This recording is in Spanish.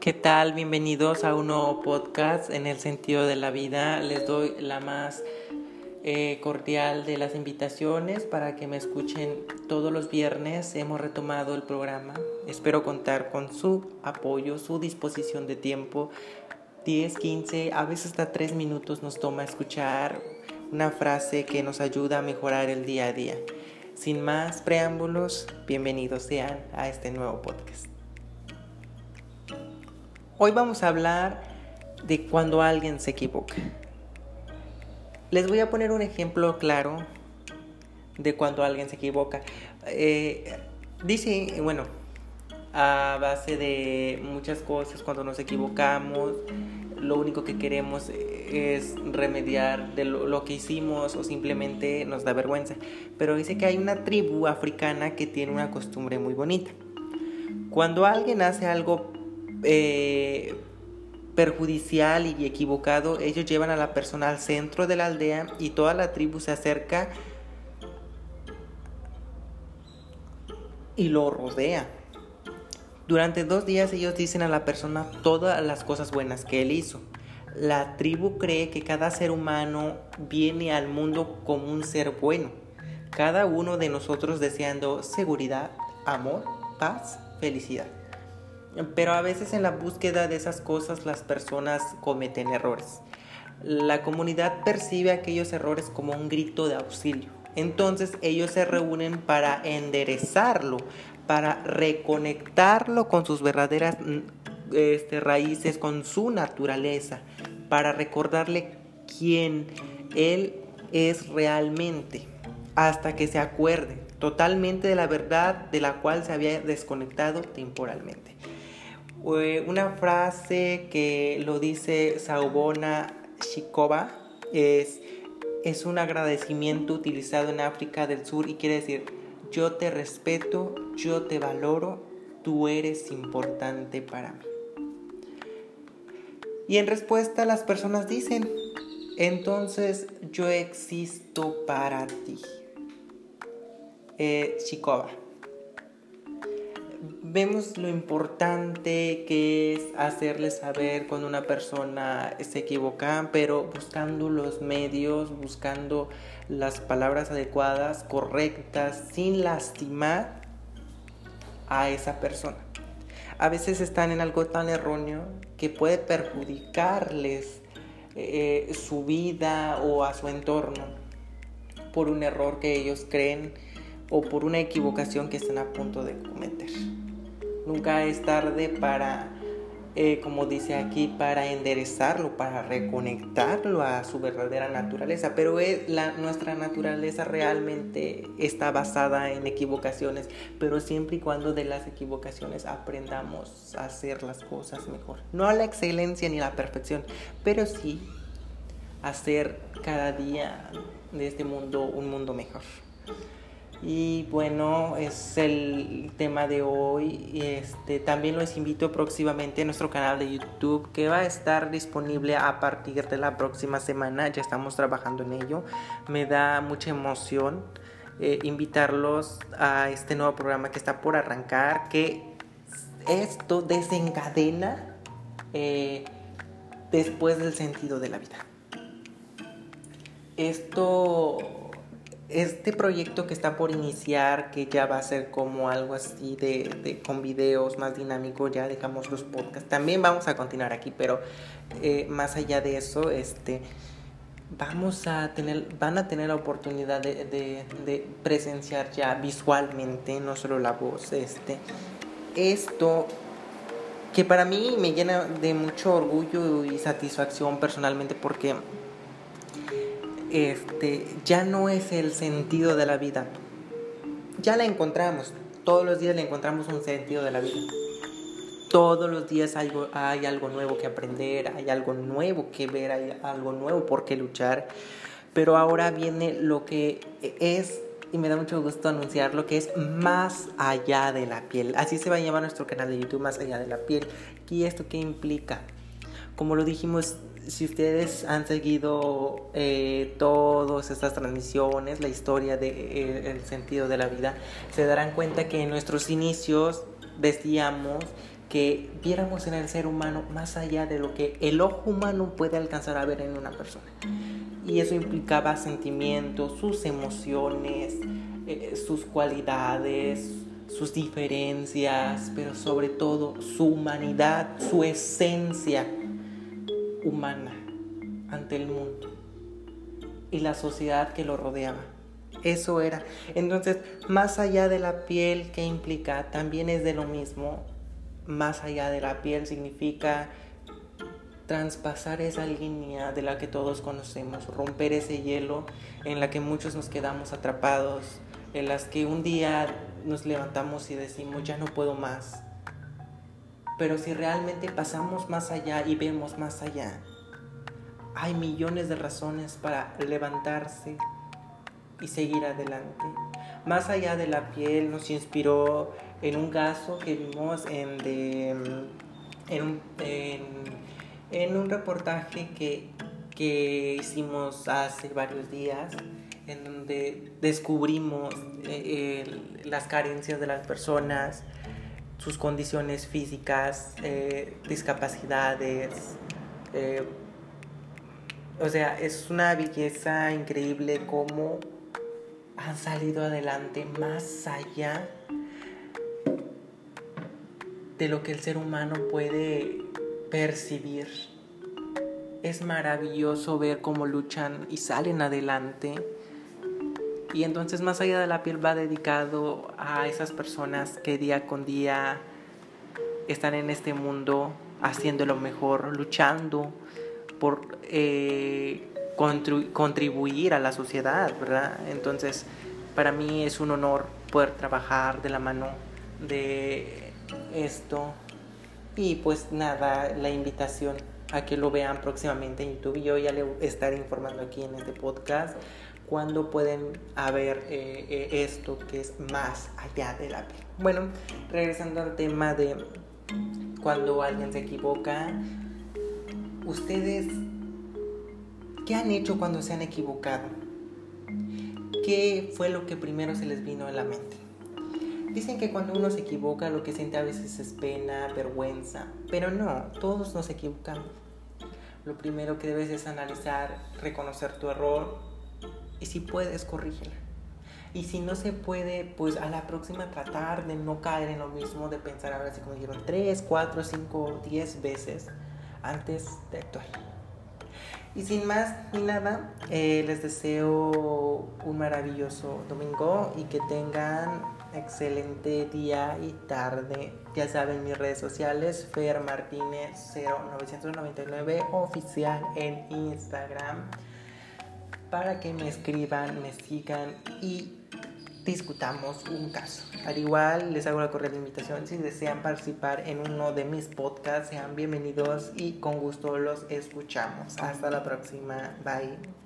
¿Qué tal? Bienvenidos a un nuevo podcast en el sentido de la vida. Les doy la más eh, cordial de las invitaciones para que me escuchen todos los viernes. Hemos retomado el programa. Espero contar con su apoyo, su disposición de tiempo. 10, 15, a veces hasta 3 minutos nos toma escuchar una frase que nos ayuda a mejorar el día a día. Sin más preámbulos, bienvenidos sean a este nuevo podcast. Hoy vamos a hablar de cuando alguien se equivoca. Les voy a poner un ejemplo claro de cuando alguien se equivoca. Eh, dice, bueno, a base de muchas cosas, cuando nos equivocamos, lo único que queremos es remediar de lo, lo, que hicimos o simplemente nos da vergüenza. Pero dice que hay una tribu africana que tiene una costumbre muy bonita. Cuando alguien hace algo eh, perjudicial y equivocado, ellos llevan a la persona al centro de la aldea y toda la tribu se acerca y lo rodea. Durante dos días ellos dicen a la persona todas las cosas buenas que él hizo. La tribu cree que cada ser humano viene al mundo como un ser bueno. Cada uno de nosotros deseando seguridad, amor, paz, felicidad. Pero a veces en la búsqueda de esas cosas las personas cometen errores. La comunidad percibe aquellos errores como un grito de auxilio. Entonces ellos se reúnen para enderezarlo, para reconectarlo con sus verdaderas mm, este, raíces, con su naturaleza, para recordarle quién él es realmente, hasta que se acuerde totalmente de la verdad de la cual se había desconectado temporalmente. Eh, una frase que lo dice Saubona Shikova es, es un agradecimiento utilizado en África del Sur y quiere decir, yo te respeto, yo te valoro, tú eres importante para mí. Y en respuesta las personas dicen, entonces yo existo para ti. Eh, vemos lo importante que es hacerle saber cuando una persona se equivoca, pero buscando los medios, buscando las palabras adecuadas, correctas, sin lastimar a esa persona. A veces están en algo tan erróneo que puede perjudicarles eh, su vida o a su entorno por un error que ellos creen o por una equivocación que están a punto de cometer. Nunca es tarde para, eh, como dice aquí, para enderezarlo, para reconectarlo a su verdadera naturaleza. Pero es, nuestra naturaleza realmente está basada en equivocaciones, pero siempre y cuando de las equivocaciones aprendamos a hacer las cosas mejor. No a la excelencia ni a la perfección, pero sí hacer cada día de este mundo un mundo mejor. Y bueno, es el tema de hoy. Este, también los invito próximamente a nuestro canal de YouTube que va a estar disponible a partir de la próxima semana. Ya estamos trabajando en ello. Me da mucha emoción eh, invitarlos a este nuevo programa que está por arrancar. Que esto desencadena eh, después del sentido de la vida. Esto este proyecto que está por iniciar, que ya va a ser como algo así de, con videos más dinámico, ya dejamos los podcasts. También vamos a continuar aquí, pero eh, más allá de eso, este vamos a tener, van a tener la oportunidad de, de, presenciar ya visualmente, no solo la voz, este, esto que para mí me llena de mucho orgullo y satisfacción personalmente porque este, ya no es el sentido de la vida. Ya la encontramos. Todos los días le encontramos un sentido de la vida. Todos los días hay algo, nuevo que aprender, hay algo nuevo que ver, hay algo nuevo por qué luchar. Pero ahora viene lo que es, y me da mucho gusto anunciar, lo que es más allá de la piel. Así se va a llamar nuestro canal de YouTube, más allá de la piel. ¿Y esto qué implica? Como lo dijimos si ustedes han seguido eh, todas estas transmisiones, la historia del de, eh, sentido de la vida, se darán cuenta que en nuestros inicios decíamos que viéramos en el ser humano más allá de lo que el ojo humano puede alcanzar a ver en una persona. Y eso implicaba sentimientos, sus emociones, eh, sus cualidades, sus diferencias, pero sobre todo su humanidad, su esencia humana ante el mundo y la sociedad que lo rodeaba. Eso era. Entonces, más allá de la piel que implica, también es de lo mismo. Más allá de la piel significa traspasar esa línea de la que todos conocemos, romper ese hielo en la que muchos nos quedamos atrapados, en las que un día nos levantamos y decimos, ya no puedo más. Pero si realmente pasamos más allá y vemos más allá, hay millones de razones para levantarse y seguir adelante. Más allá de la piel nos inspiró en un caso que vimos en, en, en, un reportaje que, que hicimos hace varios días en donde descubrimos eh, las carencias de las personas, sus condiciones físicas, eh, discapacidades. Eh, o sea, es una belleza increíble cómo han salido adelante más allá de lo que el ser humano puede percibir. Es maravilloso ver cómo luchan y salen adelante y entonces más allá de la piel va dedicado a esas personas que día con día están en este mundo haciendo lo mejor, luchando por eh, contribuir a la sociedad, ¿verdad? Entonces, para mí es un honor poder trabajar de la mano de esto. Y pues nada, la invitación a que lo vean próximamente en YouTube. Yo ya le estaré informando aquí en este podcast cuándo pueden haber eh, eh, esto que es más allá de la piel. Bueno, regresando al tema de cuando alguien se equivoca, ustedes, ¿qué han hecho cuando se han equivocado? ¿Qué fue lo que primero se les vino a la mente? Dicen que cuando uno se equivoca lo que siente a veces es pena, vergüenza, pero no, todos nos equivocamos. Lo primero que debes es analizar, reconocer tu error, y si puedes, corrígela. Y si no se puede, pues a la próxima tratar de no caer en lo mismo, de pensar ahora si como dijeron 3, 4, 5, 10 veces antes de actuar. Y sin más ni nada, eh, les deseo un maravilloso domingo y que tengan excelente día y tarde. Ya saben mis redes sociales, Fer Martínez 0999 oficial en Instagram para que me escriban, me sigan y discutamos un caso. Al igual les hago la cordial invitación si desean participar en uno de mis podcasts, sean bienvenidos y con gusto los escuchamos. Hasta la próxima. Bye.